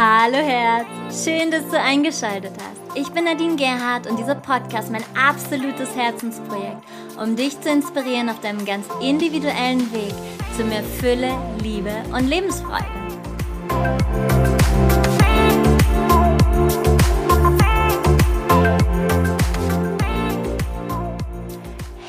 Hallo Herz, schön, dass du eingeschaltet hast. Ich bin Nadine Gerhardt und dieser Podcast mein absolutes Herzensprojekt, um dich zu inspirieren auf deinem ganz individuellen Weg zu mehr Fülle, Liebe und Lebensfreude.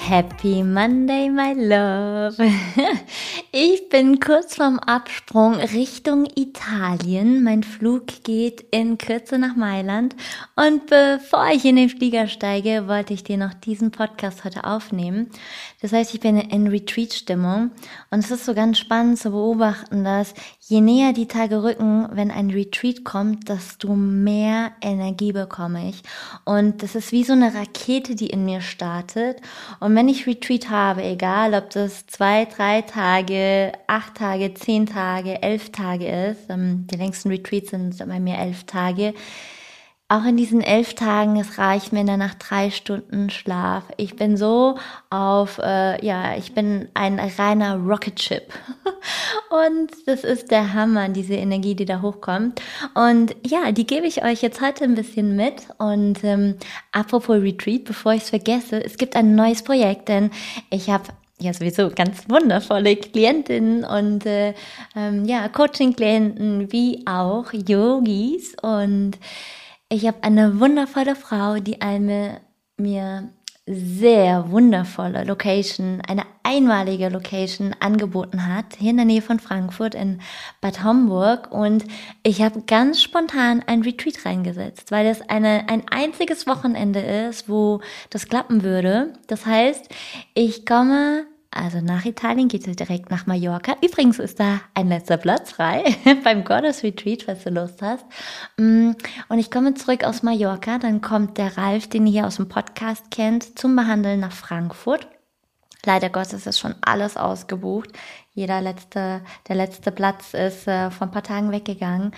Happy Monday, my love. Ich bin kurz vorm Absprung Richtung Italien. Mein Flug geht in Kürze nach Mailand. Und bevor ich in den Flieger steige, wollte ich dir noch diesen Podcast heute aufnehmen. Das heißt, ich bin in Retreat-Stimmung. Und es ist so ganz spannend zu beobachten, dass je näher die Tage rücken, wenn ein Retreat kommt, desto mehr Energie bekomme ich. Und das ist wie so eine Rakete, die in mir startet. Und wenn ich Retreat habe, egal ob das zwei, drei Tage, acht Tage, zehn Tage, elf Tage ist, ähm, die längsten Retreats sind bei mir elf Tage, auch in diesen elf Tagen, es reicht mir danach drei Stunden Schlaf. Ich bin so auf, äh, ja, ich bin ein reiner Rocket Chip. Und das ist der Hammer, diese Energie, die da hochkommt. Und ja, die gebe ich euch jetzt heute ein bisschen mit. Und ähm, apropos Retreat, bevor ich es vergesse, es gibt ein neues Projekt, denn ich habe ja sowieso ganz wundervolle Klientinnen und äh, ähm, ja Coaching-Klienten wie auch Yogis. Und ich habe eine wundervolle Frau, die eine mir sehr wundervolle Location, eine einmalige Location angeboten hat, hier in der Nähe von Frankfurt in Bad Homburg. Und ich habe ganz spontan ein Retreat reingesetzt, weil es eine, ein einziges Wochenende ist, wo das klappen würde. Das heißt, ich komme also nach Italien geht es direkt nach Mallorca. Übrigens ist da ein letzter Platz frei beim Goddess Retreat, falls du Lust hast. Mm, und ich komme zurück aus Mallorca. Dann kommt der Ralf, den ihr hier aus dem Podcast kennt, zum Behandeln nach Frankfurt. Leider Gottes ist schon alles ausgebucht. Jeder letzte, der letzte Platz ist äh, vor ein paar Tagen weggegangen.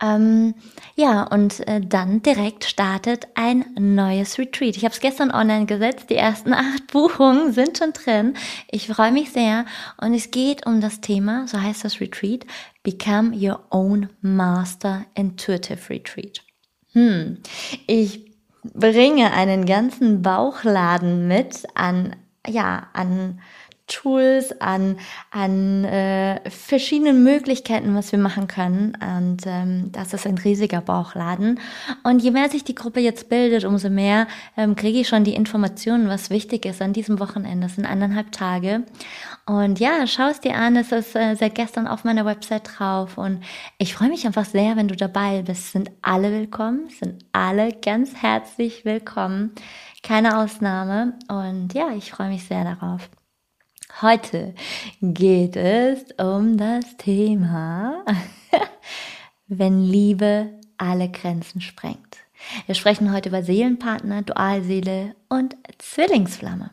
Ähm, ja, und äh, dann direkt startet ein neues Retreat. Ich habe es gestern online gesetzt. Die ersten acht Buchungen sind schon drin. Ich freue mich sehr. Und es geht um das Thema, so heißt das Retreat, Become Your Own Master Intuitive Retreat. Hm, ich bringe einen ganzen Bauchladen mit an ja, an Tools, an, an äh, verschiedenen Möglichkeiten, was wir machen können. Und ähm, das ist ein riesiger Bauchladen. Und je mehr sich die Gruppe jetzt bildet, umso mehr ähm, kriege ich schon die Informationen, was wichtig ist an diesem Wochenende. Das sind eineinhalb Tage. Und ja, schau es dir an. Es ist äh, seit gestern auf meiner Website drauf. Und ich freue mich einfach sehr, wenn du dabei bist. Sind alle willkommen, sind alle ganz herzlich willkommen. Keine Ausnahme. Und ja, ich freue mich sehr darauf. Heute geht es um das Thema, wenn Liebe alle Grenzen sprengt. Wir sprechen heute über Seelenpartner, Dualseele und Zwillingsflamme.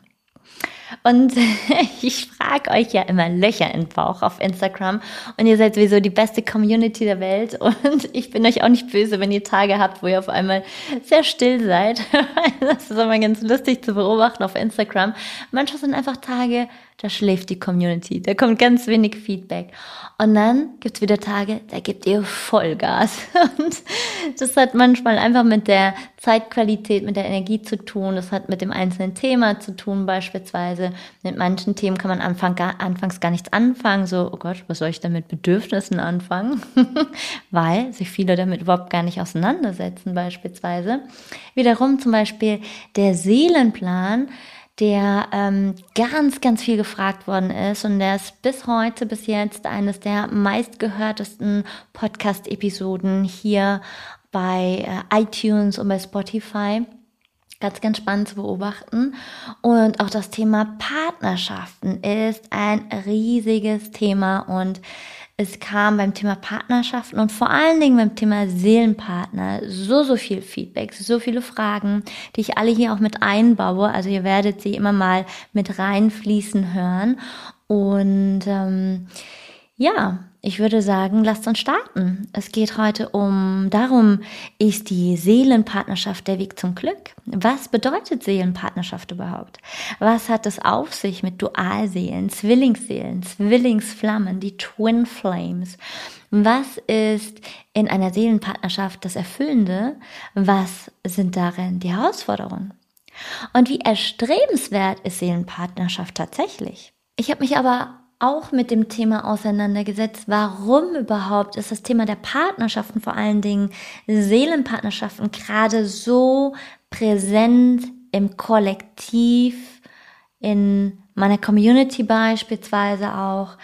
Und ich frage euch ja immer Löcher in den Bauch auf Instagram und ihr seid sowieso die beste Community der Welt und ich bin euch auch nicht böse, wenn ihr Tage habt, wo ihr auf einmal sehr still seid. Das ist immer ganz lustig zu beobachten auf Instagram. Manchmal sind einfach Tage, da schläft die Community, da kommt ganz wenig Feedback. Und dann gibt's wieder Tage, da gebt ihr Vollgas. Und das hat manchmal einfach mit der Zeitqualität, mit der Energie zu tun. Das hat mit dem einzelnen Thema zu tun, beispielsweise. Mit manchen Themen kann man Anfang, gar, anfangs gar nichts anfangen. So, oh Gott, was soll ich denn mit Bedürfnissen anfangen? Weil sich viele damit überhaupt gar nicht auseinandersetzen, beispielsweise. Wiederum zum Beispiel der Seelenplan der ähm, ganz, ganz viel gefragt worden ist und der ist bis heute, bis jetzt eines der meistgehörtesten Podcast-Episoden hier bei äh, iTunes und bei Spotify. Ganz, ganz spannend zu beobachten. Und auch das Thema Partnerschaften ist ein riesiges Thema und es kam beim Thema Partnerschaften und vor allen Dingen beim Thema Seelenpartner so, so viel Feedback, so viele Fragen, die ich alle hier auch mit einbaue. Also ihr werdet sie immer mal mit reinfließen hören. Und ähm, ja, ich würde sagen, lasst uns starten. Es geht heute um darum, ist die Seelenpartnerschaft der Weg zum Glück? Was bedeutet Seelenpartnerschaft überhaupt? Was hat es auf sich mit Dualseelen, Zwillingsseelen, Zwillingsflammen, die Twin Flames? Was ist in einer Seelenpartnerschaft das Erfüllende? Was sind darin die Herausforderungen? Und wie erstrebenswert ist Seelenpartnerschaft tatsächlich? Ich habe mich aber auch mit dem Thema auseinandergesetzt, warum überhaupt ist das Thema der Partnerschaften, vor allen Dingen Seelenpartnerschaften, gerade so präsent im Kollektiv, in meiner Community beispielsweise auch.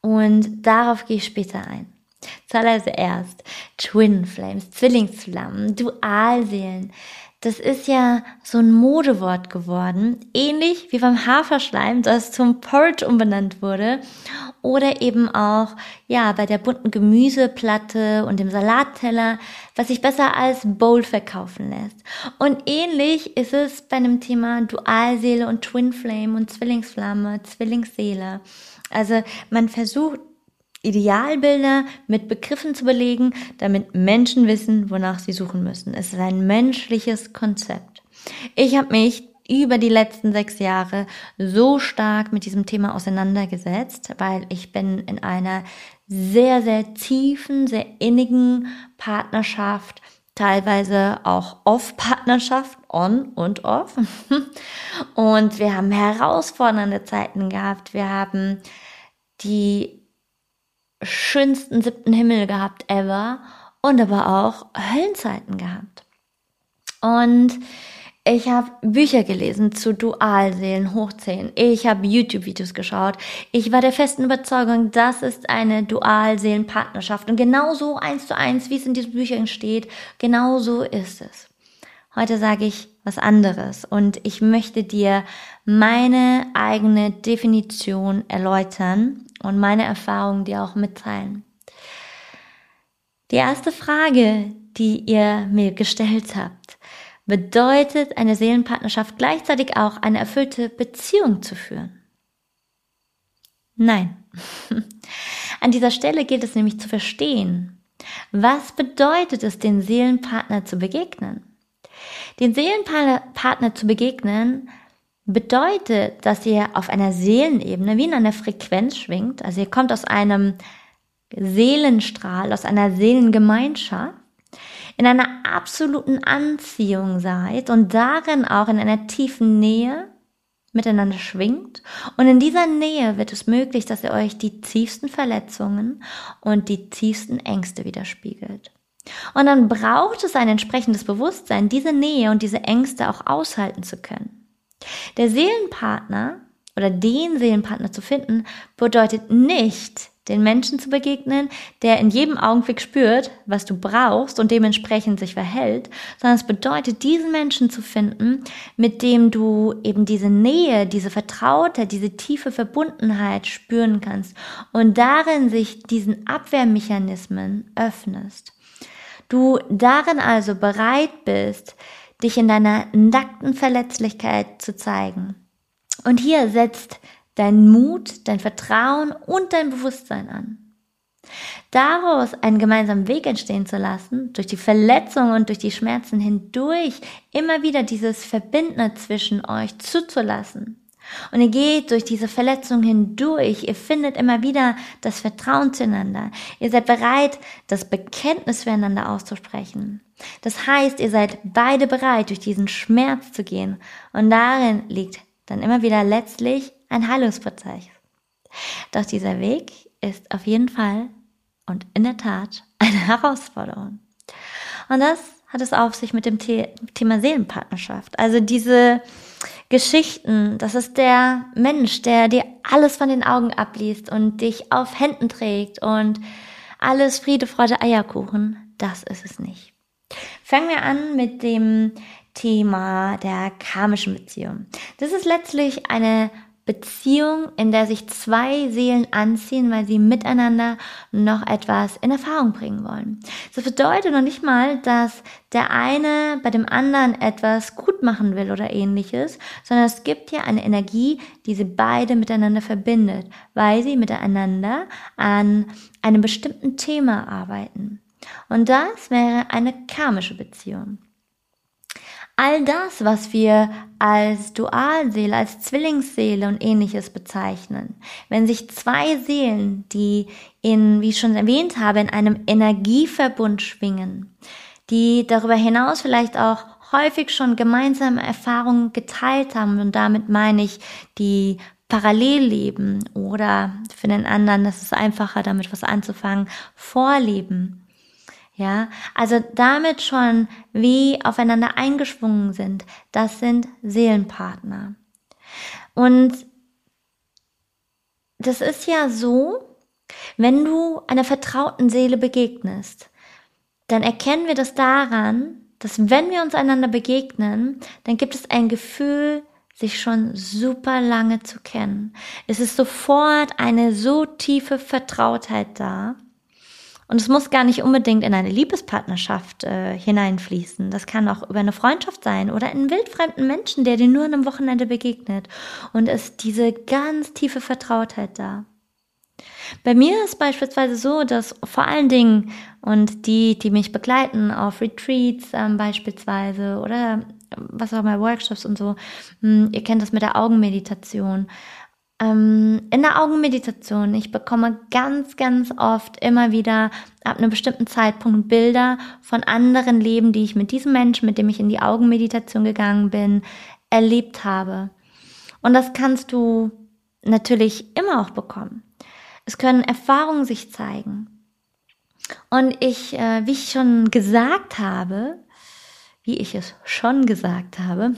Und darauf gehe ich später ein. Zuallererst Twin Flames, Zwillingsflammen, Dualseelen. Das ist ja so ein Modewort geworden, ähnlich wie beim Haferschleim, das zum Porridge umbenannt wurde, oder eben auch ja bei der bunten Gemüseplatte und dem Salatteller, was sich besser als Bowl verkaufen lässt. Und ähnlich ist es bei einem Thema Dualseele und Twin Flame und Zwillingsflamme, Zwillingsseele. Also man versucht Idealbilder mit Begriffen zu belegen, damit Menschen wissen, wonach sie suchen müssen. Es ist ein menschliches Konzept. Ich habe mich über die letzten sechs Jahre so stark mit diesem Thema auseinandergesetzt, weil ich bin in einer sehr, sehr tiefen, sehr innigen Partnerschaft, teilweise auch Off-Partnerschaft, on und off. Und wir haben herausfordernde Zeiten gehabt. Wir haben die schönsten siebten Himmel gehabt ever und aber auch Höllenzeiten gehabt. Und ich habe Bücher gelesen zu Dualseelen, Hochzählen. Ich habe YouTube-Videos geschaut. Ich war der festen Überzeugung, das ist eine Dualseelenpartnerschaft. Und genauso eins zu eins, wie es in diesen Büchern steht, genauso ist es. Heute sage ich was anderes und ich möchte dir meine eigene Definition erläutern und meine Erfahrungen dir auch mitteilen. Die erste Frage, die ihr mir gestellt habt, bedeutet eine Seelenpartnerschaft gleichzeitig auch eine erfüllte Beziehung zu führen? Nein. An dieser Stelle gilt es nämlich zu verstehen, was bedeutet es, den Seelenpartner zu begegnen? Den Seelenpartner zu begegnen bedeutet, dass ihr auf einer Seelenebene wie in einer Frequenz schwingt. Also ihr kommt aus einem Seelenstrahl, aus einer Seelengemeinschaft, in einer absoluten Anziehung seid und darin auch in einer tiefen Nähe miteinander schwingt. Und in dieser Nähe wird es möglich, dass ihr euch die tiefsten Verletzungen und die tiefsten Ängste widerspiegelt. Und dann braucht es ein entsprechendes Bewusstsein, diese Nähe und diese Ängste auch aushalten zu können. Der Seelenpartner oder den Seelenpartner zu finden, bedeutet nicht, den Menschen zu begegnen, der in jedem Augenblick spürt, was du brauchst und dementsprechend sich verhält, sondern es bedeutet, diesen Menschen zu finden, mit dem du eben diese Nähe, diese Vertrautheit, diese tiefe Verbundenheit spüren kannst und darin sich diesen Abwehrmechanismen öffnest. Du darin also bereit bist, dich in deiner nackten Verletzlichkeit zu zeigen. Und hier setzt dein Mut, dein Vertrauen und dein Bewusstsein an. Daraus einen gemeinsamen Weg entstehen zu lassen, durch die Verletzungen und durch die Schmerzen hindurch immer wieder dieses Verbindende zwischen euch zuzulassen und ihr geht durch diese Verletzung hindurch. Ihr findet immer wieder das Vertrauen zueinander. Ihr seid bereit, das Bekenntnis füreinander auszusprechen. Das heißt, ihr seid beide bereit, durch diesen Schmerz zu gehen. Und darin liegt dann immer wieder letztlich ein Heilungsprozess. Doch dieser Weg ist auf jeden Fall und in der Tat eine Herausforderung. Und das hat es auf sich mit dem Thema Seelenpartnerschaft. Also diese Geschichten, das ist der Mensch, der dir alles von den Augen abliest und dich auf Händen trägt und alles Friede, Freude, Eierkuchen, das ist es nicht. Fangen wir an mit dem Thema der karmischen Beziehung. Das ist letztlich eine Beziehung, in der sich zwei Seelen anziehen, weil sie miteinander noch etwas in Erfahrung bringen wollen. Das bedeutet noch nicht mal, dass der eine bei dem anderen etwas gut machen will oder ähnliches, sondern es gibt ja eine Energie, die sie beide miteinander verbindet, weil sie miteinander an einem bestimmten Thema arbeiten. Und das wäre eine karmische Beziehung. All das, was wir als Dualseele, als Zwillingsseele und ähnliches bezeichnen, wenn sich zwei Seelen, die in, wie ich schon erwähnt habe, in einem Energieverbund schwingen, die darüber hinaus vielleicht auch häufig schon gemeinsame Erfahrungen geteilt haben und damit meine ich die Parallelleben oder für den anderen, das ist einfacher, damit was anzufangen, Vorleben ja, also damit schon wie aufeinander eingeschwungen sind, das sind Seelenpartner. Und das ist ja so, wenn du einer vertrauten Seele begegnest, dann erkennen wir das daran, dass wenn wir uns einander begegnen, dann gibt es ein Gefühl, sich schon super lange zu kennen. Es ist sofort eine so tiefe Vertrautheit da, und es muss gar nicht unbedingt in eine Liebespartnerschaft äh, hineinfließen. Das kann auch über eine Freundschaft sein oder einen wildfremden Menschen, der dir nur an einem Wochenende begegnet. Und ist diese ganz tiefe Vertrautheit da. Bei mir ist beispielsweise so, dass vor allen Dingen und die, die mich begleiten auf Retreats ähm, beispielsweise oder was auch immer, Workshops und so, mh, hm, ihr kennt das mit der Augenmeditation ähm, in der Augenmeditation, ich bekomme ganz, ganz oft immer wieder ab einem bestimmten Zeitpunkt Bilder von anderen Leben, die ich mit diesem Menschen, mit dem ich in die Augenmeditation gegangen bin, erlebt habe. Und das kannst du natürlich immer auch bekommen. Es können Erfahrungen sich zeigen. Und ich, äh, wie ich schon gesagt habe, wie ich es schon gesagt habe,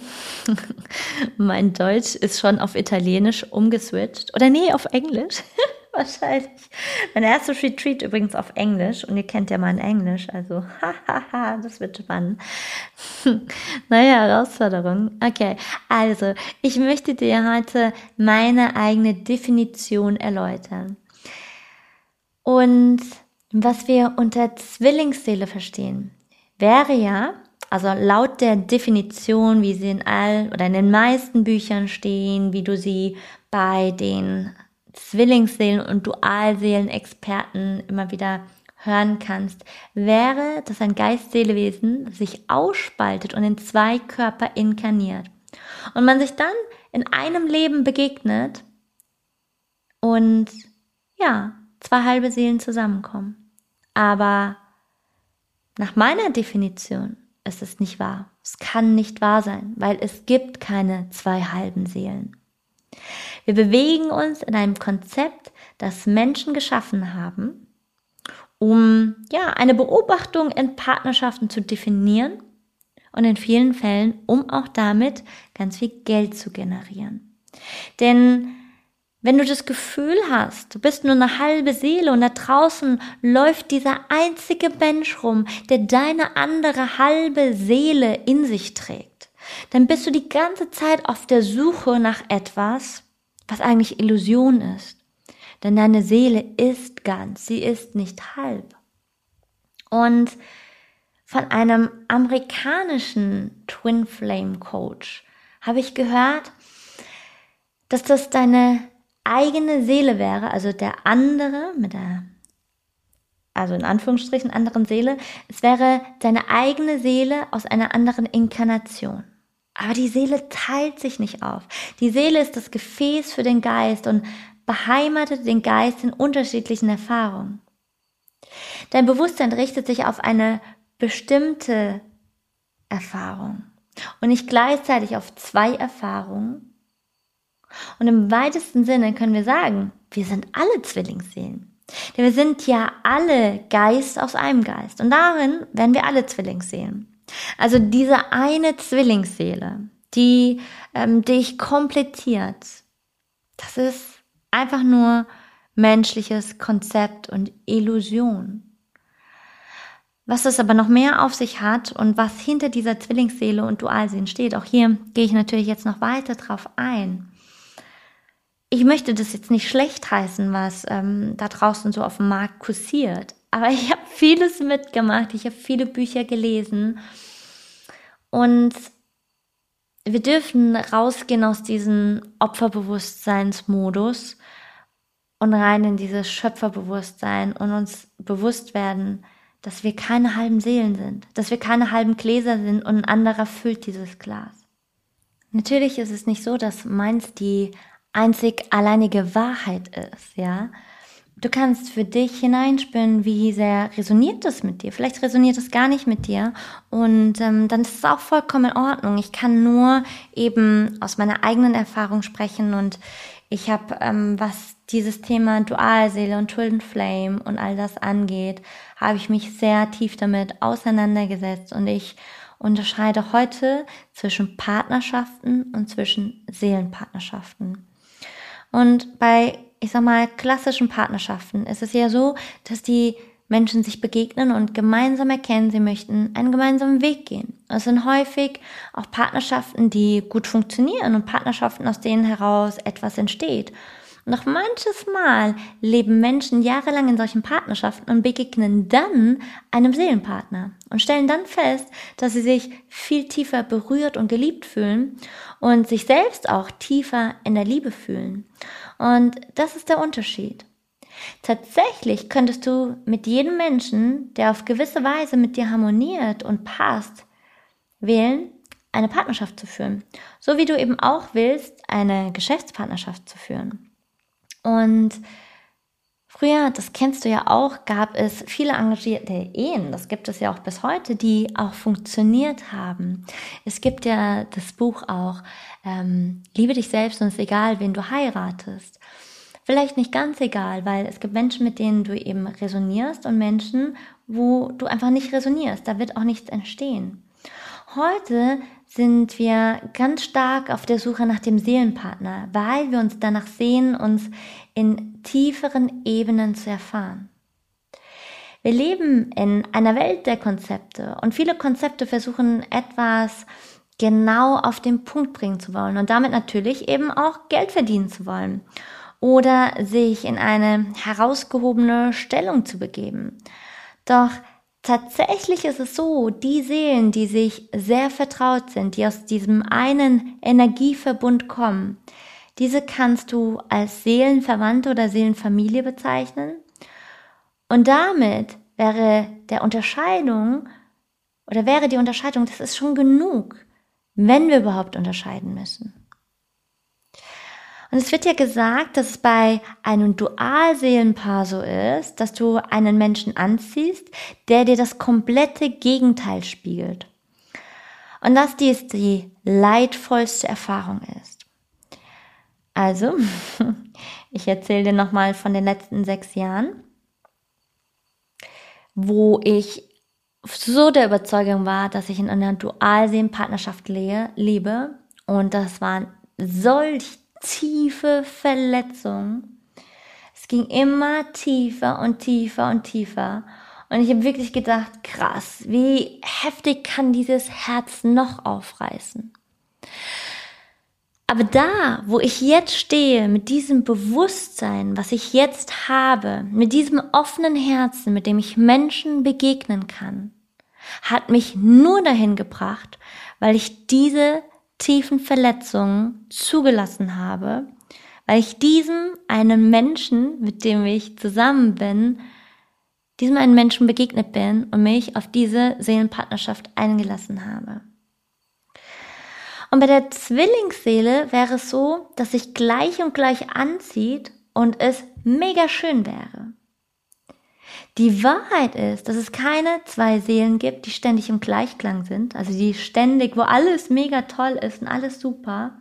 mein Deutsch ist schon auf Italienisch umgeswitcht. Oder nee, auf Englisch. Wahrscheinlich. Mein erstes Retreat übrigens auf Englisch. Und ihr kennt ja mein Englisch. Also, hahaha, das wird spannend. naja, Herausforderung. Okay. Also, ich möchte dir heute meine eigene Definition erläutern. Und was wir unter Zwillingsseele verstehen, wäre ja, also laut der Definition, wie sie in all oder in den meisten Büchern stehen, wie du sie bei den Zwillingsseelen und Dualseelen-Experten immer wieder hören kannst, wäre, dass ein Geist-Seelewesen sich ausspaltet und in zwei Körper inkarniert. Und man sich dann in einem Leben begegnet und ja, zwei halbe Seelen zusammenkommen. Aber nach meiner Definition es ist nicht wahr. Es kann nicht wahr sein, weil es gibt keine zwei halben Seelen. Wir bewegen uns in einem Konzept, das Menschen geschaffen haben, um ja eine Beobachtung in Partnerschaften zu definieren und in vielen Fällen, um auch damit ganz viel Geld zu generieren. Denn wenn du das Gefühl hast, du bist nur eine halbe Seele und da draußen läuft dieser einzige Mensch rum, der deine andere halbe Seele in sich trägt, dann bist du die ganze Zeit auf der Suche nach etwas, was eigentlich Illusion ist. Denn deine Seele ist ganz, sie ist nicht halb. Und von einem amerikanischen Twin Flame Coach habe ich gehört, dass das deine eigene Seele wäre, also der andere mit der, also in Anführungsstrichen anderen Seele, es wäre deine eigene Seele aus einer anderen Inkarnation. Aber die Seele teilt sich nicht auf. Die Seele ist das Gefäß für den Geist und beheimatet den Geist in unterschiedlichen Erfahrungen. Dein Bewusstsein richtet sich auf eine bestimmte Erfahrung und nicht gleichzeitig auf zwei Erfahrungen, und im weitesten Sinne können wir sagen, wir sind alle Zwillingsseelen. Denn wir sind ja alle Geist aus einem Geist. Und darin werden wir alle Zwillingsseelen. Also diese eine Zwillingsseele, die ähm, dich komplettiert, das ist einfach nur menschliches Konzept und Illusion. Was es aber noch mehr auf sich hat und was hinter dieser Zwillingsseele und Dualseelen steht, auch hier gehe ich natürlich jetzt noch weiter drauf ein ich möchte das jetzt nicht schlecht heißen, was ähm, da draußen so auf dem Markt kursiert. Aber ich habe vieles mitgemacht, ich habe viele Bücher gelesen und wir dürfen rausgehen aus diesem Opferbewusstseinsmodus und rein in dieses Schöpferbewusstsein und uns bewusst werden, dass wir keine halben Seelen sind, dass wir keine halben Gläser sind und ein anderer füllt dieses Glas. Natürlich ist es nicht so, dass meins die einzig alleinige Wahrheit ist, ja. Du kannst für dich hineinspüren, wie sehr resoniert das mit dir. Vielleicht resoniert es gar nicht mit dir und ähm, dann ist es auch vollkommen in Ordnung. Ich kann nur eben aus meiner eigenen Erfahrung sprechen und ich habe, ähm, was dieses Thema Dualseele und Twin Flame und all das angeht, habe ich mich sehr tief damit auseinandergesetzt und ich unterscheide heute zwischen Partnerschaften und zwischen Seelenpartnerschaften. Und bei, ich sag mal, klassischen Partnerschaften ist es ja so, dass die Menschen sich begegnen und gemeinsam erkennen, sie möchten einen gemeinsamen Weg gehen. Es sind häufig auch Partnerschaften, die gut funktionieren und Partnerschaften, aus denen heraus etwas entsteht. Noch manches Mal leben Menschen jahrelang in solchen Partnerschaften und begegnen dann einem Seelenpartner und stellen dann fest, dass sie sich viel tiefer berührt und geliebt fühlen und sich selbst auch tiefer in der Liebe fühlen. Und das ist der Unterschied. Tatsächlich könntest du mit jedem Menschen, der auf gewisse Weise mit dir harmoniert und passt, wählen, eine Partnerschaft zu führen. So wie du eben auch willst, eine Geschäftspartnerschaft zu führen. Und früher, das kennst du ja auch, gab es viele engagierte Ehen, das gibt es ja auch bis heute, die auch funktioniert haben. Es gibt ja das Buch auch, ähm, Liebe dich selbst und es ist egal, wen du heiratest. Vielleicht nicht ganz egal, weil es gibt Menschen, mit denen du eben resonierst und Menschen, wo du einfach nicht resonierst. Da wird auch nichts entstehen. Heute sind wir ganz stark auf der Suche nach dem Seelenpartner, weil wir uns danach sehen, uns in tieferen Ebenen zu erfahren. Wir leben in einer Welt der Konzepte und viele Konzepte versuchen etwas genau auf den Punkt bringen zu wollen und damit natürlich eben auch Geld verdienen zu wollen oder sich in eine herausgehobene Stellung zu begeben. Doch Tatsächlich ist es so, die Seelen, die sich sehr vertraut sind, die aus diesem einen Energieverbund kommen, diese kannst du als Seelenverwandte oder Seelenfamilie bezeichnen. Und damit wäre der Unterscheidung oder wäre die Unterscheidung, das ist schon genug, wenn wir überhaupt unterscheiden müssen. Und es wird ja gesagt, dass es bei einem Dualseelenpaar so ist, dass du einen Menschen anziehst, der dir das komplette Gegenteil spiegelt. Und dass dies die leidvollste Erfahrung ist. Also, ich erzähle dir nochmal von den letzten sechs Jahren, wo ich so der Überzeugung war, dass ich in einer Dualseelenpartnerschaft lebe. Und das waren solch tiefe Verletzung. Es ging immer tiefer und tiefer und tiefer. Und ich habe wirklich gedacht, krass, wie heftig kann dieses Herz noch aufreißen. Aber da, wo ich jetzt stehe, mit diesem Bewusstsein, was ich jetzt habe, mit diesem offenen Herzen, mit dem ich Menschen begegnen kann, hat mich nur dahin gebracht, weil ich diese tiefen Verletzungen zugelassen habe, weil ich diesem einen Menschen, mit dem ich zusammen bin, diesem einen Menschen begegnet bin und mich auf diese Seelenpartnerschaft eingelassen habe. Und bei der Zwillingsseele wäre es so, dass sich gleich und gleich anzieht und es mega schön wäre. Die Wahrheit ist, dass es keine zwei Seelen gibt, die ständig im Gleichklang sind, also die ständig, wo alles mega toll ist und alles super.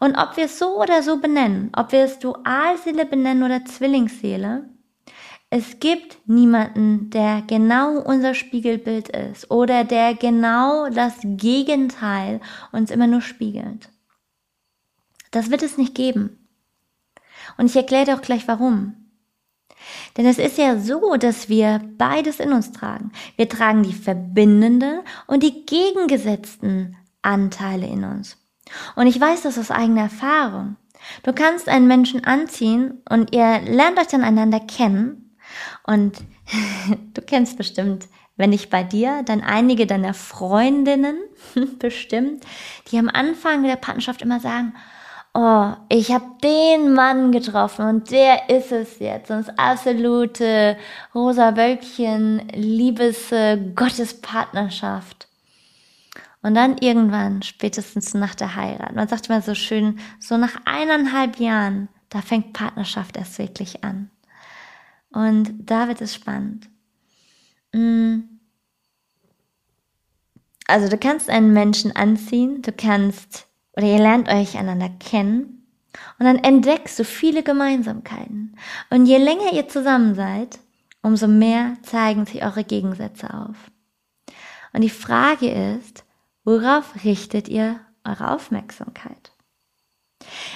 Und ob wir es so oder so benennen, ob wir es Dualseele benennen oder Zwillingsseele, es gibt niemanden, der genau unser Spiegelbild ist oder der genau das Gegenteil uns immer nur spiegelt. Das wird es nicht geben. Und ich erkläre dir auch gleich warum. Denn es ist ja so, dass wir beides in uns tragen. Wir tragen die verbindende und die gegengesetzten Anteile in uns. Und ich weiß das aus eigener Erfahrung. Du kannst einen Menschen anziehen und ihr lernt euch dann einander kennen und du kennst bestimmt, wenn nicht bei dir, dann einige deiner Freundinnen bestimmt, die am Anfang der Partnerschaft immer sagen, oh, ich habe den Mann getroffen und der ist es jetzt. Und das absolute rosa Wölkchen, Liebes, Gottespartnerschaft. Und dann irgendwann, spätestens nach der Heirat, man sagt immer so schön, so nach eineinhalb Jahren, da fängt Partnerschaft erst wirklich an. Und da wird es spannend. Mm. Also du kannst einen Menschen anziehen, du kannst, oder ihr lernt euch einander kennen und dann entdeckst du viele Gemeinsamkeiten. Und je länger ihr zusammen seid, umso mehr zeigen sich eure Gegensätze auf. Und die Frage ist, worauf richtet ihr eure Aufmerksamkeit?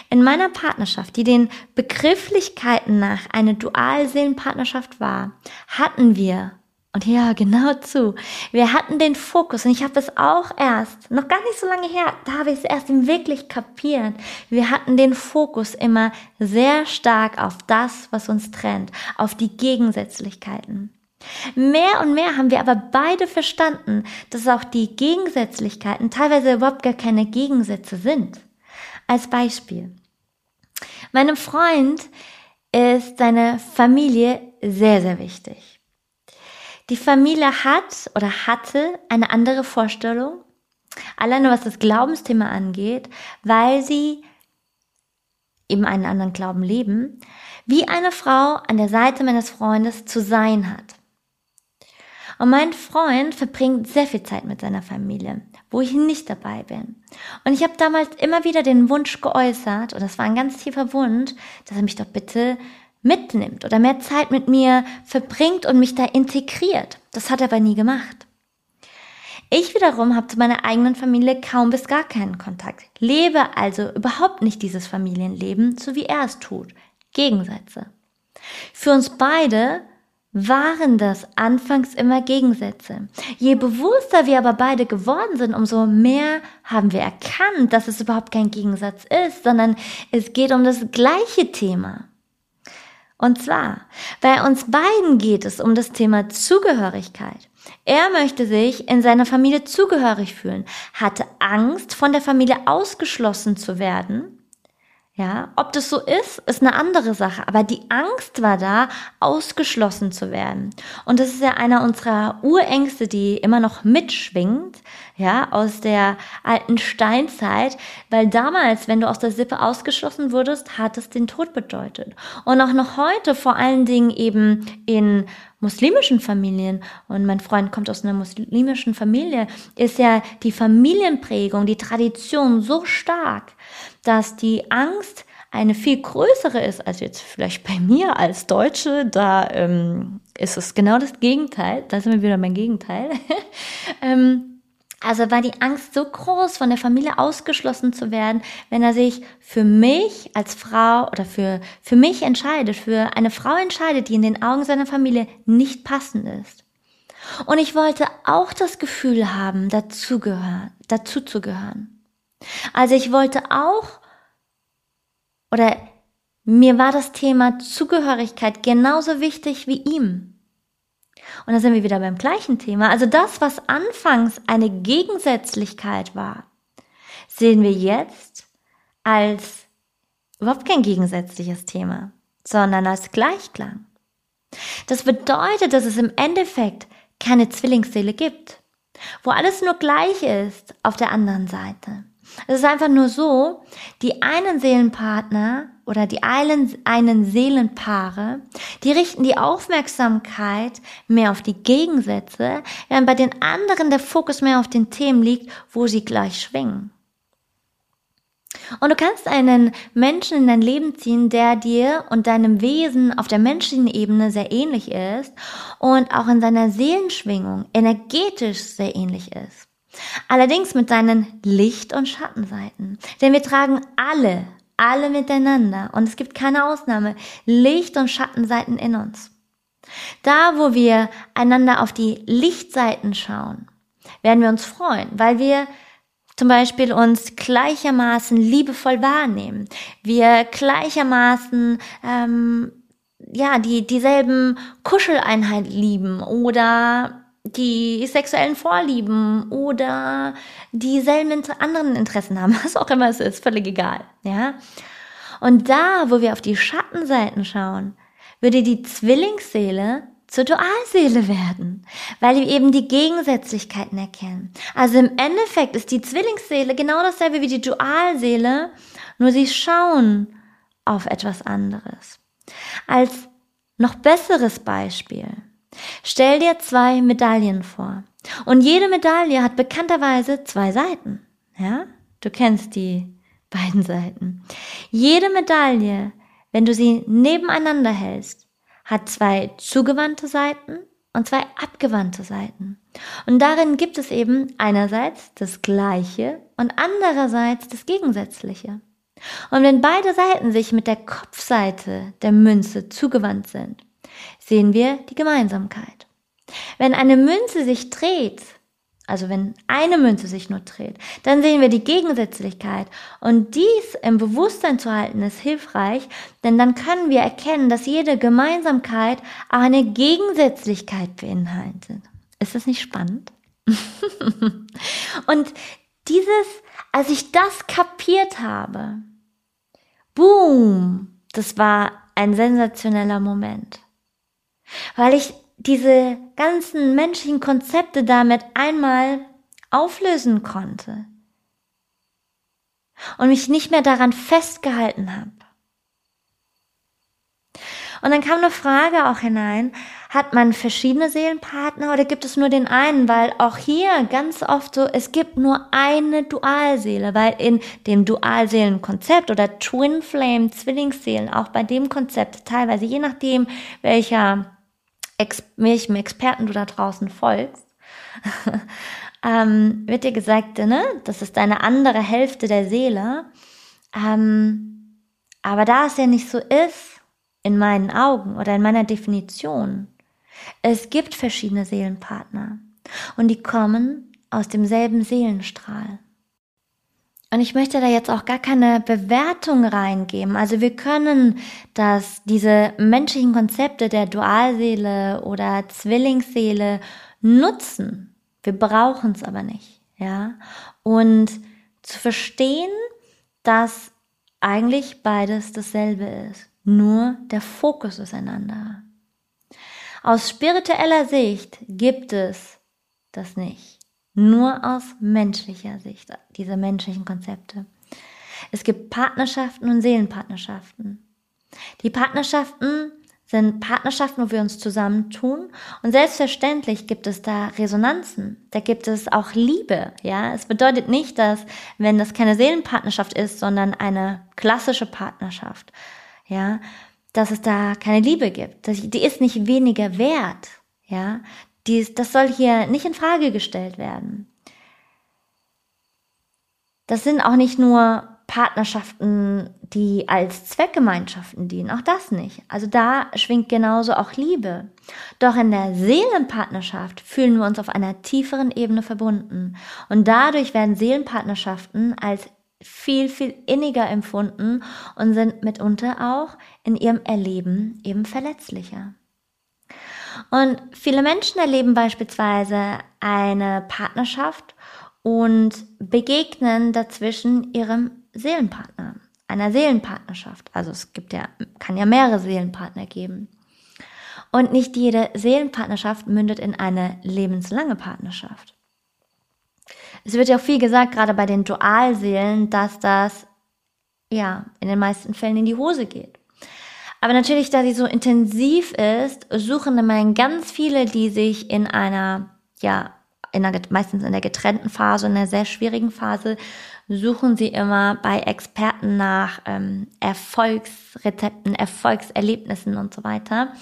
In meiner Partnerschaft, die den Begrifflichkeiten nach eine Dualseelenpartnerschaft war, hatten wir, und ja, genau zu, wir hatten den Fokus, und ich habe es auch erst, noch gar nicht so lange her, da habe ich es erst wirklich kapiert, wir hatten den Fokus immer sehr stark auf das, was uns trennt, auf die Gegensätzlichkeiten. Mehr und mehr haben wir aber beide verstanden, dass auch die Gegensätzlichkeiten teilweise überhaupt gar keine Gegensätze sind. Als Beispiel. Meinem Freund ist seine Familie sehr, sehr wichtig. Die Familie hat oder hatte eine andere Vorstellung, alleine was das Glaubensthema angeht, weil sie eben einen anderen Glauben leben, wie eine Frau an der Seite meines Freundes zu sein hat. Und mein Freund verbringt sehr viel Zeit mit seiner Familie, wo ich nicht dabei bin. Und ich habe damals immer wieder den Wunsch geäußert, und das war ein ganz tiefer Wunsch, dass er mich doch bitte mitnimmt oder mehr Zeit mit mir verbringt und mich da integriert. Das hat er aber nie gemacht. Ich wiederum habe zu meiner eigenen Familie kaum bis gar keinen Kontakt, lebe also überhaupt nicht dieses Familienleben, so wie er es tut. Gegensätze. Für uns beide waren das anfangs immer Gegensätze. Je bewusster wir aber beide geworden sind, umso mehr haben wir erkannt, dass es überhaupt kein Gegensatz ist, sondern es geht um das gleiche Thema. Und zwar, bei uns beiden geht es um das Thema Zugehörigkeit. Er möchte sich in seiner Familie zugehörig fühlen, hatte Angst, von der Familie ausgeschlossen zu werden ja, ob das so ist, ist eine andere Sache. Aber die Angst war da, ausgeschlossen zu werden. Und das ist ja einer unserer Urängste, die immer noch mitschwingt, ja, aus der alten Steinzeit. Weil damals, wenn du aus der Sippe ausgeschlossen wurdest, hat es den Tod bedeutet. Und auch noch heute, vor allen Dingen eben in muslimischen Familien, und mein Freund kommt aus einer muslimischen Familie, ist ja die Familienprägung, die Tradition so stark, dass die Angst eine viel größere ist als jetzt vielleicht bei mir als Deutsche. Da ähm, ist es genau das Gegenteil. Da sind wir wieder beim Gegenteil. ähm, also war die Angst so groß, von der Familie ausgeschlossen zu werden, wenn er sich für mich als Frau oder für, für mich entscheidet, für eine Frau entscheidet, die in den Augen seiner Familie nicht passend ist. Und ich wollte auch das Gefühl haben, dazugehören, dazu zu gehören. Also ich wollte auch, oder mir war das Thema Zugehörigkeit genauso wichtig wie ihm. Und da sind wir wieder beim gleichen Thema. Also das, was anfangs eine Gegensätzlichkeit war, sehen wir jetzt als überhaupt kein gegensätzliches Thema, sondern als Gleichklang. Das bedeutet, dass es im Endeffekt keine Zwillingsseele gibt, wo alles nur gleich ist auf der anderen Seite. Es ist einfach nur so, die einen Seelenpartner oder die einen, einen Seelenpaare, die richten die Aufmerksamkeit mehr auf die Gegensätze, während bei den anderen der Fokus mehr auf den Themen liegt, wo sie gleich schwingen. Und du kannst einen Menschen in dein Leben ziehen, der dir und deinem Wesen auf der menschlichen Ebene sehr ähnlich ist und auch in seiner Seelenschwingung energetisch sehr ähnlich ist. Allerdings mit seinen Licht- und Schattenseiten. Denn wir tragen alle, alle miteinander, und es gibt keine Ausnahme, Licht- und Schattenseiten in uns. Da, wo wir einander auf die Lichtseiten schauen, werden wir uns freuen, weil wir zum Beispiel uns gleichermaßen liebevoll wahrnehmen, wir gleichermaßen ähm, ja die dieselben Kuscheleinheit lieben oder die sexuellen Vorlieben oder dieselben anderen Interessen haben, was auch immer es ist, völlig egal, ja. Und da, wo wir auf die Schattenseiten schauen, würde die Zwillingsseele zur Dualseele werden, weil wir eben die Gegensätzlichkeiten erkennen. Also im Endeffekt ist die Zwillingsseele genau dasselbe wie die Dualseele, nur sie schauen auf etwas anderes. Als noch besseres Beispiel. Stell dir zwei Medaillen vor. Und jede Medaille hat bekannterweise zwei Seiten. Ja? Du kennst die beiden Seiten. Jede Medaille, wenn du sie nebeneinander hältst, hat zwei zugewandte Seiten und zwei abgewandte Seiten. Und darin gibt es eben einerseits das Gleiche und andererseits das Gegensätzliche. Und wenn beide Seiten sich mit der Kopfseite der Münze zugewandt sind, sehen wir die Gemeinsamkeit. Wenn eine Münze sich dreht, also wenn eine Münze sich nur dreht, dann sehen wir die Gegensätzlichkeit. Und dies im Bewusstsein zu halten ist hilfreich, denn dann können wir erkennen, dass jede Gemeinsamkeit auch eine Gegensätzlichkeit beinhaltet. Ist das nicht spannend? Und dieses, als ich das kapiert habe, boom, das war ein sensationeller Moment. Weil ich diese ganzen menschlichen Konzepte damit einmal auflösen konnte und mich nicht mehr daran festgehalten habe. Und dann kam eine Frage auch hinein, hat man verschiedene Seelenpartner oder gibt es nur den einen? Weil auch hier ganz oft so, es gibt nur eine Dualseele, weil in dem Dualseelenkonzept oder Twin Flame Zwillingsseelen, auch bei dem Konzept teilweise, je nachdem welcher Ex welchem Experten du da draußen folgst, ähm, wird dir gesagt, ne, das ist deine andere Hälfte der Seele. Ähm, aber da es ja nicht so ist, in meinen Augen oder in meiner Definition, es gibt verschiedene Seelenpartner und die kommen aus demselben Seelenstrahl. Und ich möchte da jetzt auch gar keine Bewertung reingeben. Also wir können das, diese menschlichen Konzepte der Dualseele oder Zwillingsseele nutzen. Wir brauchen es aber nicht, ja. Und zu verstehen, dass eigentlich beides dasselbe ist. Nur der Fokus ist ein anderer. Aus spiritueller Sicht gibt es das nicht nur aus menschlicher Sicht, diese menschlichen Konzepte. Es gibt Partnerschaften und Seelenpartnerschaften. Die Partnerschaften sind Partnerschaften, wo wir uns zusammentun. Und selbstverständlich gibt es da Resonanzen. Da gibt es auch Liebe. Ja, es bedeutet nicht, dass, wenn das keine Seelenpartnerschaft ist, sondern eine klassische Partnerschaft, ja, dass es da keine Liebe gibt. Die ist nicht weniger wert. Ja, dies, das soll hier nicht in Frage gestellt werden. Das sind auch nicht nur Partnerschaften, die als Zweckgemeinschaften dienen, auch das nicht. Also da schwingt genauso auch Liebe. Doch in der Seelenpartnerschaft fühlen wir uns auf einer tieferen Ebene verbunden und dadurch werden Seelenpartnerschaften als viel, viel inniger empfunden und sind mitunter auch in ihrem Erleben eben verletzlicher. Und viele Menschen erleben beispielsweise eine Partnerschaft und begegnen dazwischen ihrem Seelenpartner, einer Seelenpartnerschaft. Also es gibt ja, kann ja mehrere Seelenpartner geben. Und nicht jede Seelenpartnerschaft mündet in eine lebenslange Partnerschaft. Es wird ja auch viel gesagt, gerade bei den Dualseelen, dass das ja in den meisten Fällen in die Hose geht. Aber natürlich, da sie so intensiv ist, suchen immer ganz viele, die sich in einer, ja, in einer, meistens in der getrennten Phase, in einer sehr schwierigen Phase, suchen sie immer bei Experten nach ähm, Erfolgsrezepten, Erfolgserlebnissen und so weiter.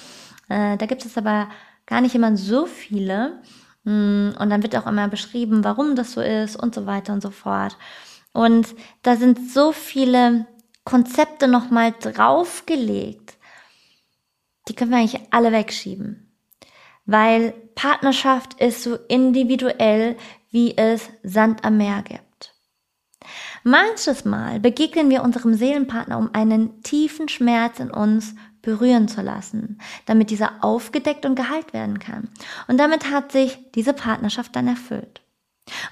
Äh, da gibt es aber gar nicht immer so viele. Mm, und dann wird auch immer beschrieben, warum das so ist und so weiter und so fort. Und da sind so viele Konzepte nochmal draufgelegt, die können wir eigentlich alle wegschieben. Weil Partnerschaft ist so individuell, wie es Sand am Meer gibt. Manches Mal begegnen wir unserem Seelenpartner, um einen tiefen Schmerz in uns berühren zu lassen, damit dieser aufgedeckt und geheilt werden kann. Und damit hat sich diese Partnerschaft dann erfüllt.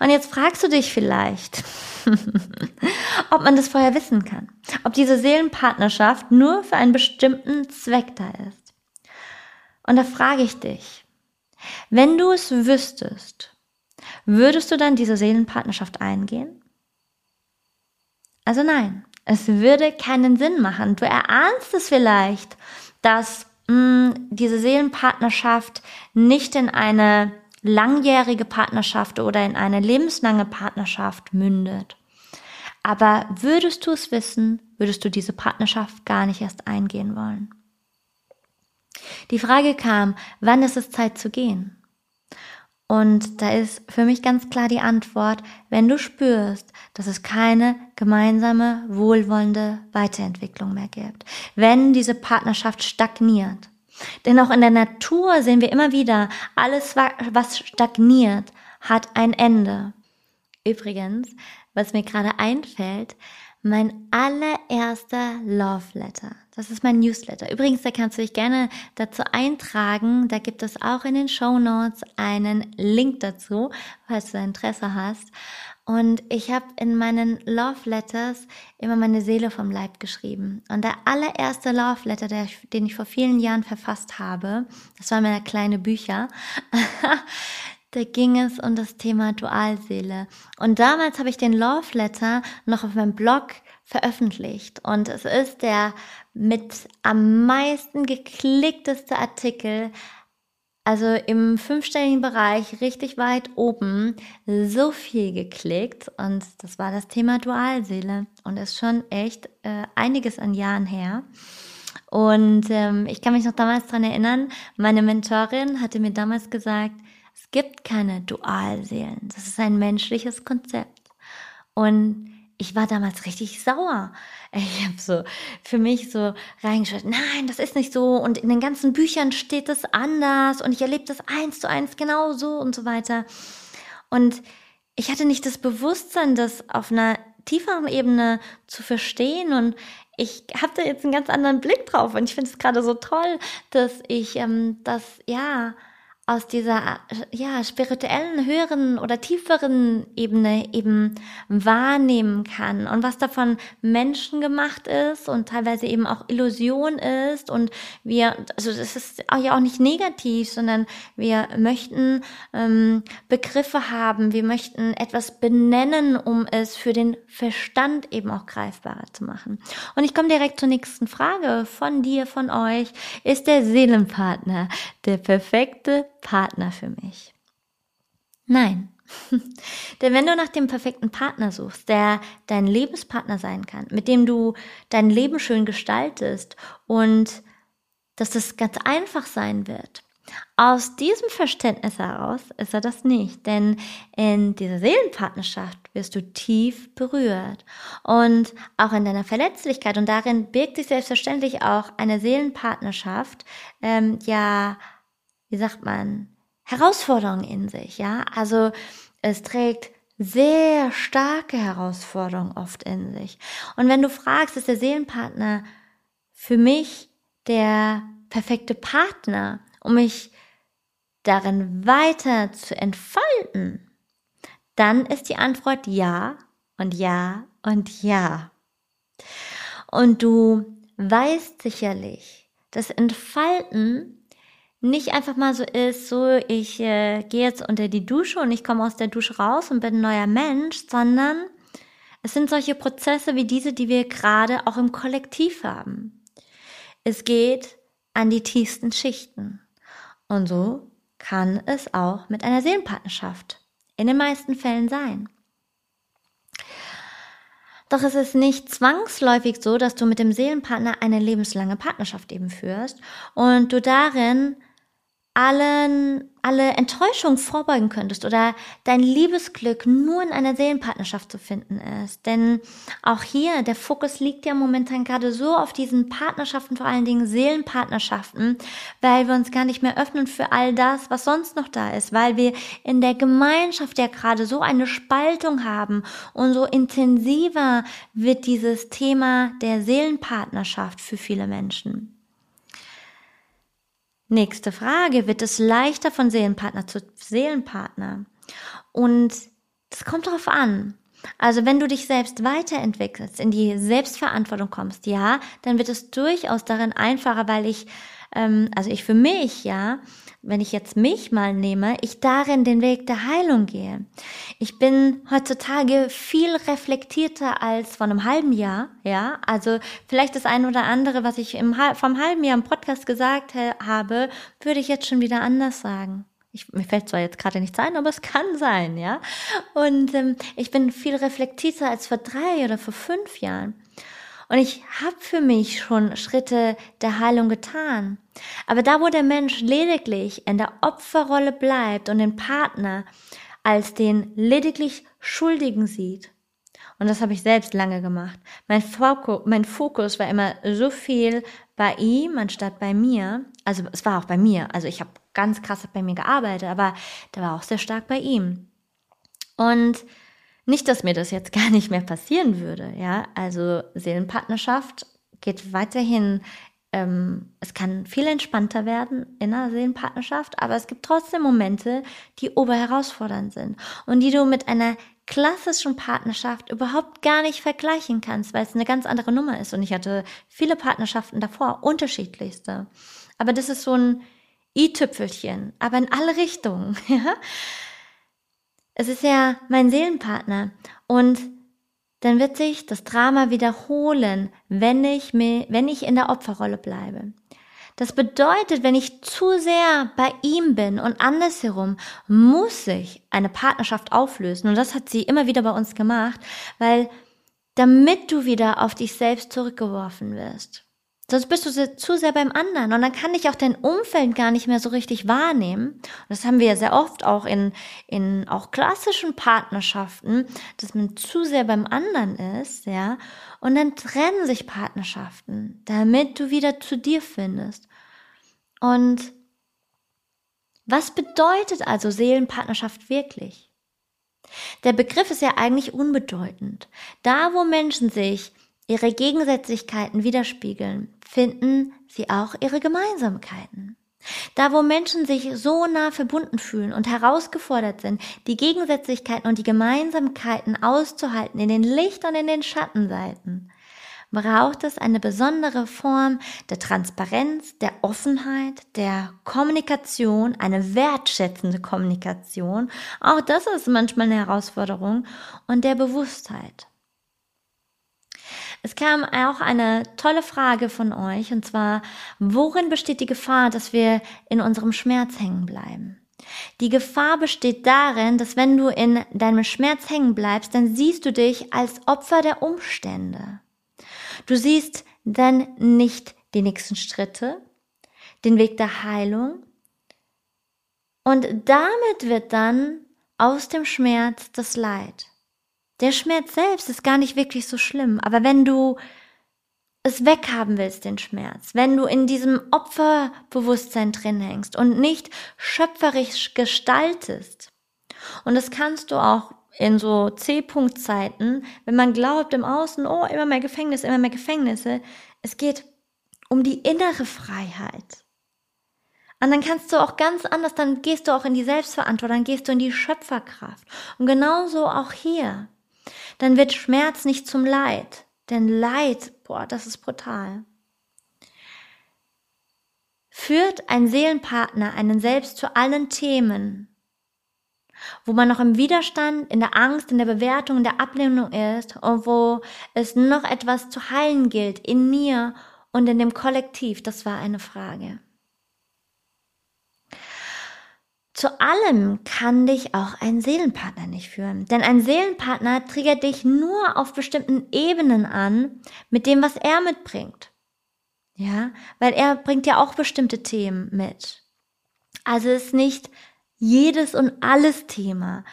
Und jetzt fragst du dich vielleicht, ob man das vorher wissen kann, ob diese Seelenpartnerschaft nur für einen bestimmten Zweck da ist. Und da frage ich dich, wenn du es wüsstest, würdest du dann diese Seelenpartnerschaft eingehen? Also nein, es würde keinen Sinn machen. Du erahnst es vielleicht, dass mh, hm, diese Seelenpartnerschaft nicht in eine langjährige Partnerschaft oder in eine lebenslange Partnerschaft mündet. Aber würdest du es wissen, würdest du diese Partnerschaft gar nicht erst eingehen wollen. Die Frage kam, wann ist es Zeit zu gehen? Und da ist für mich ganz klar die Antwort, wenn du spürst, dass es keine gemeinsame, wohlwollende Weiterentwicklung mehr gibt. Wenn diese Partnerschaft stagniert. Denn auch in der Natur sehen wir immer wieder, alles, was stagniert, hat ein Ende. Übrigens, was mir gerade einfällt, mein allererster Love Letter. Das ist mein Newsletter. Übrigens, da kannst du dich gerne dazu eintragen. Da gibt es auch in den Show Notes einen Link dazu, falls du Interesse hast. Und ich habe in meinen Love Letters immer meine Seele vom Leib geschrieben. Und der allererste Love Letter, der, den ich vor vielen Jahren verfasst habe, das waren meine kleine Bücher, da ging es um das Thema Dualseele. Und damals habe ich den Love Letter noch auf meinem Blog veröffentlicht. Und es ist der mit am meisten geklickteste Artikel, also im fünfstelligen Bereich richtig weit oben, so viel geklickt. Und das war das Thema Dualseele. Und ist schon echt äh, einiges an Jahren her. Und ähm, ich kann mich noch damals dran erinnern, meine Mentorin hatte mir damals gesagt, es gibt keine Dualseelen. Das ist ein menschliches Konzept. Und ich war damals richtig sauer. Ich habe so für mich so reingeschaut, nein, das ist nicht so. Und in den ganzen Büchern steht es anders und ich erlebe das eins zu eins genau so und so weiter. Und ich hatte nicht das Bewusstsein, das auf einer tieferen Ebene zu verstehen und ich habe da jetzt einen ganz anderen Blick drauf und ich finde es gerade so toll, dass ich ähm, das ja aus dieser ja spirituellen höheren oder tieferen Ebene eben wahrnehmen kann und was davon Menschen gemacht ist und teilweise eben auch Illusion ist und wir also das ist ja auch nicht negativ sondern wir möchten ähm, Begriffe haben wir möchten etwas benennen um es für den Verstand eben auch greifbarer zu machen. Und ich komme direkt zur nächsten Frage von dir von euch. Ist der Seelenpartner der perfekte Partner für mich? Nein. Denn wenn du nach dem perfekten Partner suchst, der dein Lebenspartner sein kann, mit dem du dein Leben schön gestaltest und dass das ganz einfach sein wird, aus diesem Verständnis heraus ist er das nicht, denn in dieser Seelenpartnerschaft wirst du tief berührt und auch in deiner Verletzlichkeit und darin birgt sich selbstverständlich auch eine Seelenpartnerschaft, ähm, ja wie sagt man, Herausforderungen in sich, ja. Also es trägt sehr starke Herausforderungen oft in sich. Und wenn du fragst, ist der Seelenpartner für mich der perfekte Partner, um mich darin weiter zu entfalten, dann ist die Antwort ja und ja und ja. Und du weißt sicherlich, dass Entfalten nicht einfach mal so ist, so ich äh, gehe jetzt unter die Dusche und ich komme aus der Dusche raus und bin ein neuer Mensch, sondern es sind solche Prozesse wie diese, die wir gerade auch im Kollektiv haben. Es geht an die tiefsten Schichten. Und so kann es auch mit einer Seelenpartnerschaft in den meisten Fällen sein. Doch es ist nicht zwangsläufig so, dass du mit dem Seelenpartner eine lebenslange Partnerschaft eben führst und du darin allen, alle Enttäuschung vorbeugen könntest oder dein Liebesglück nur in einer Seelenpartnerschaft zu finden ist. Denn auch hier, der Fokus liegt ja momentan gerade so auf diesen Partnerschaften, vor allen Dingen Seelenpartnerschaften, weil wir uns gar nicht mehr öffnen für all das, was sonst noch da ist, weil wir in der Gemeinschaft ja gerade so eine Spaltung haben und so intensiver wird dieses Thema der Seelenpartnerschaft für viele Menschen. Nächste Frage, wird es leichter von Seelenpartner zu Seelenpartner? Und das kommt darauf an. Also wenn du dich selbst weiterentwickelst, in die Selbstverantwortung kommst, ja, dann wird es durchaus darin einfacher, weil ich, ähm, also ich für mich, ja, wenn ich jetzt mich mal nehme, ich darin den Weg der Heilung gehe. Ich bin heutzutage viel reflektierter als vor einem halben Jahr, ja. Also vielleicht das eine oder andere, was ich im, vom halben Jahr im Podcast gesagt habe, würde ich jetzt schon wieder anders sagen. Ich, mir fällt zwar jetzt gerade nichts ein, aber es kann sein, ja. Und ähm, ich bin viel reflektierter als vor drei oder vor fünf Jahren. Und ich habe für mich schon Schritte der Heilung getan. Aber da, wo der Mensch lediglich in der Opferrolle bleibt und den Partner als den lediglich Schuldigen sieht, und das habe ich selbst lange gemacht, mein Fokus, mein Fokus war immer so viel bei ihm anstatt bei mir. Also es war auch bei mir. Also ich habe ganz krass bei mir gearbeitet, aber der war auch sehr stark bei ihm. Und nicht, dass mir das jetzt gar nicht mehr passieren würde, ja. Also Seelenpartnerschaft geht weiterhin. Ähm, es kann viel entspannter werden in einer Seelenpartnerschaft, aber es gibt trotzdem Momente, die oberherausfordernd sind und die du mit einer klassischen Partnerschaft überhaupt gar nicht vergleichen kannst, weil es eine ganz andere Nummer ist. Und ich hatte viele Partnerschaften davor, unterschiedlichste. Aber das ist so ein i-Tüpfelchen, aber in alle Richtungen. Es ist ja mein Seelenpartner und dann wird sich das Drama wiederholen, wenn ich, mir, wenn ich in der Opferrolle bleibe. Das bedeutet, wenn ich zu sehr bei ihm bin und andersherum, muss sich eine Partnerschaft auflösen. Und das hat sie immer wieder bei uns gemacht, weil damit du wieder auf dich selbst zurückgeworfen wirst. Sonst bist du zu sehr beim anderen und dann kann dich auch dein Umfeld gar nicht mehr so richtig wahrnehmen. Und das haben wir ja sehr oft auch in, in auch klassischen Partnerschaften, dass man zu sehr beim anderen ist, ja. Und dann trennen sich Partnerschaften, damit du wieder zu dir findest. Und was bedeutet also Seelenpartnerschaft wirklich? Der Begriff ist ja eigentlich unbedeutend. Da, wo Menschen sich ihre Gegensätzlichkeiten widerspiegeln, finden sie auch ihre Gemeinsamkeiten. Da, wo Menschen sich so nah verbunden fühlen und herausgefordert sind, die Gegensätzlichkeiten und die Gemeinsamkeiten auszuhalten in den Licht- und in den Schattenseiten, braucht es eine besondere Form der Transparenz, der Offenheit, der Kommunikation, eine wertschätzende Kommunikation. Auch das ist manchmal eine Herausforderung und der Bewusstheit. Es kam auch eine tolle Frage von euch, und zwar, worin besteht die Gefahr, dass wir in unserem Schmerz hängen bleiben? Die Gefahr besteht darin, dass wenn du in deinem Schmerz hängen bleibst, dann siehst du dich als Opfer der Umstände. Du siehst dann nicht die nächsten Schritte, den Weg der Heilung, und damit wird dann aus dem Schmerz das Leid. Der Schmerz selbst ist gar nicht wirklich so schlimm, aber wenn du es weghaben willst, den Schmerz, wenn du in diesem Opferbewusstsein drin hängst und nicht schöpferisch gestaltest, und das kannst du auch in so C-Punkt-Zeiten, wenn man glaubt im Außen, oh, immer mehr Gefängnisse, immer mehr Gefängnisse, es geht um die innere Freiheit. Und dann kannst du auch ganz anders, dann gehst du auch in die Selbstverantwortung, dann gehst du in die Schöpferkraft. Und genauso auch hier dann wird Schmerz nicht zum Leid. Denn Leid, boah, das ist brutal. Führt ein Seelenpartner einen selbst zu allen Themen, wo man noch im Widerstand, in der Angst, in der Bewertung, in der Ablehnung ist und wo es noch etwas zu heilen gilt in mir und in dem Kollektiv, das war eine Frage. Zu allem kann dich auch ein Seelenpartner nicht führen. Denn ein Seelenpartner triggert dich nur auf bestimmten Ebenen an mit dem, was er mitbringt. Ja, weil er bringt ja auch bestimmte Themen mit. Also ist nicht jedes und alles Thema.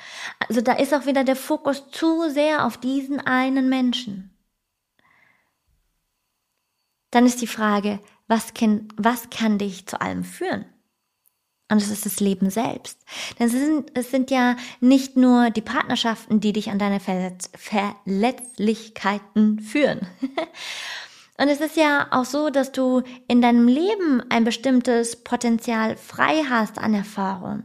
Also da ist auch wieder der Fokus zu sehr auf diesen einen Menschen. Dann ist die Frage, was kann, was kann dich zu allem führen? Und es ist das Leben selbst. Denn es sind, es sind ja nicht nur die Partnerschaften, die dich an deine Verletz Verletzlichkeiten führen. Und es ist ja auch so, dass du in deinem Leben ein bestimmtes Potenzial frei hast an Erfahrung.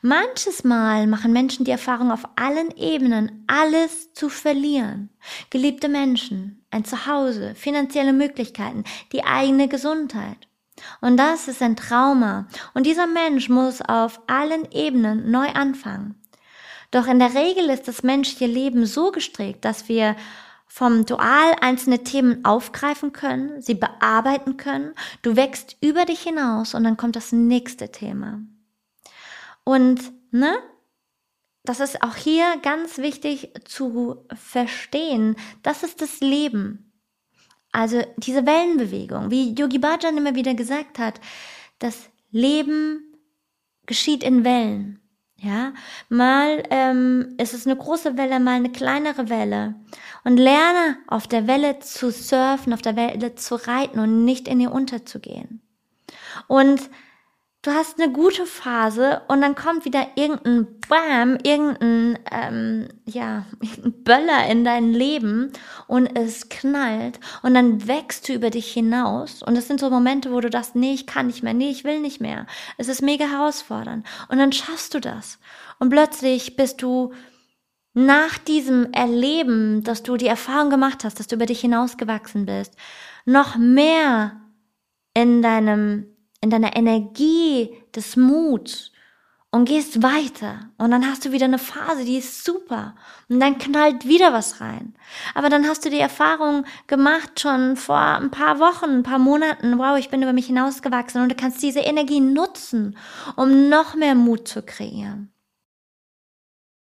Manches Mal machen Menschen die Erfahrung auf allen Ebenen, alles zu verlieren. Geliebte Menschen, ein Zuhause, finanzielle Möglichkeiten, die eigene Gesundheit. Und das ist ein Trauma. Und dieser Mensch muss auf allen Ebenen neu anfangen. Doch in der Regel ist das menschliche Leben so gestrickt, dass wir vom Dual einzelne Themen aufgreifen können, sie bearbeiten können. Du wächst über dich hinaus und dann kommt das nächste Thema. Und, ne? Das ist auch hier ganz wichtig zu verstehen. Das ist das Leben. Also diese Wellenbewegung, wie Yogi Bhajan immer wieder gesagt hat, das Leben geschieht in Wellen. Ja, mal ähm, ist es eine große Welle, mal eine kleinere Welle. Und lerne auf der Welle zu surfen, auf der Welle zu reiten und nicht in ihr unterzugehen. Und du hast eine gute Phase und dann kommt wieder irgendein Bam, irgendein, ähm, ja, Böller in dein Leben und es knallt und dann wächst du über dich hinaus und das sind so Momente, wo du das, nee, ich kann nicht mehr, nee, ich will nicht mehr. Es ist mega herausfordernd und dann schaffst du das und plötzlich bist du nach diesem Erleben, dass du die Erfahrung gemacht hast, dass du über dich hinausgewachsen bist, noch mehr in deinem in deiner Energie des Muts und gehst weiter. Und dann hast du wieder eine Phase, die ist super. Und dann knallt wieder was rein. Aber dann hast du die Erfahrung gemacht schon vor ein paar Wochen, ein paar Monaten. Wow, ich bin über mich hinausgewachsen. Und du kannst diese Energie nutzen, um noch mehr Mut zu kreieren.